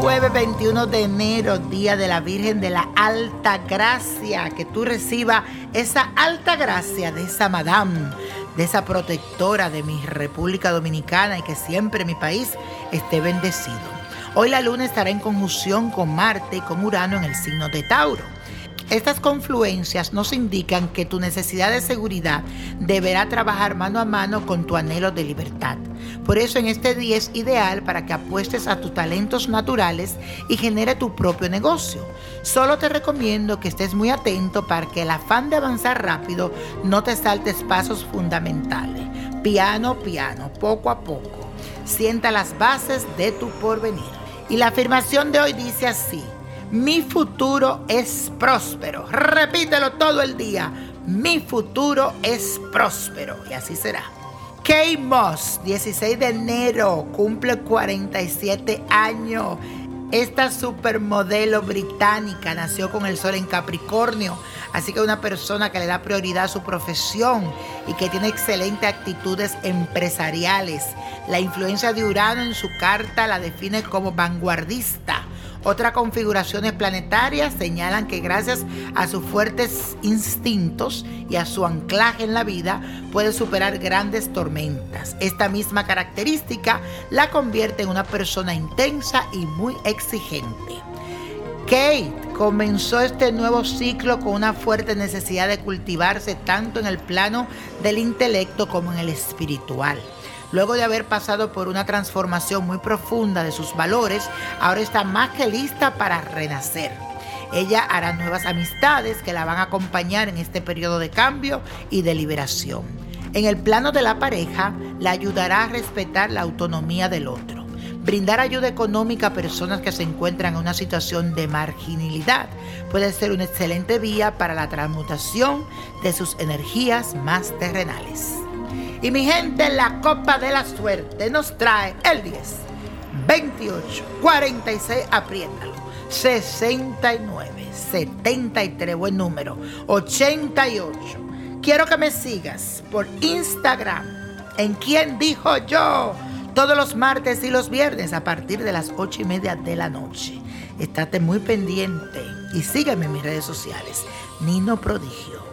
jueves 21 de enero, día de la Virgen de la Alta Gracia, que tú recibas esa alta gracia de esa madame, de esa protectora de mi República Dominicana y que siempre mi país esté bendecido. Hoy la luna estará en conjunción con Marte y con Urano en el signo de Tauro. Estas confluencias nos indican que tu necesidad de seguridad deberá trabajar mano a mano con tu anhelo de libertad. Por eso en este día es ideal para que apuestes a tus talentos naturales y genere tu propio negocio. Solo te recomiendo que estés muy atento para que el afán de avanzar rápido no te saltes pasos fundamentales. Piano, piano, poco a poco. Sienta las bases de tu porvenir. Y la afirmación de hoy dice así. Mi futuro es próspero. Repítelo todo el día. Mi futuro es próspero. Y así será. Kay Moss, 16 de enero, cumple 47 años. Esta supermodelo británica nació con el sol en Capricornio, así que una persona que le da prioridad a su profesión y que tiene excelentes actitudes empresariales. La influencia de Urano en su carta la define como vanguardista otras configuraciones planetarias señalan que gracias a sus fuertes instintos y a su anclaje en la vida puede superar grandes tormentas. Esta misma característica la convierte en una persona intensa y muy exigente. Kate comenzó este nuevo ciclo con una fuerte necesidad de cultivarse tanto en el plano del intelecto como en el espiritual. Luego de haber pasado por una transformación muy profunda de sus valores, ahora está más que lista para renacer. Ella hará nuevas amistades que la van a acompañar en este periodo de cambio y de liberación. En el plano de la pareja, la ayudará a respetar la autonomía del otro. Brindar ayuda económica a personas que se encuentran en una situación de marginalidad puede ser una excelente vía para la transmutación de sus energías más terrenales. Y mi gente, la copa de la suerte nos trae el 10, 28, 46, apriétalo, 69, 73, buen número, 88. Quiero que me sigas por Instagram, en quien dijo yo, todos los martes y los viernes a partir de las 8 y media de la noche. Estate muy pendiente y sígueme en mis redes sociales, Nino Prodigio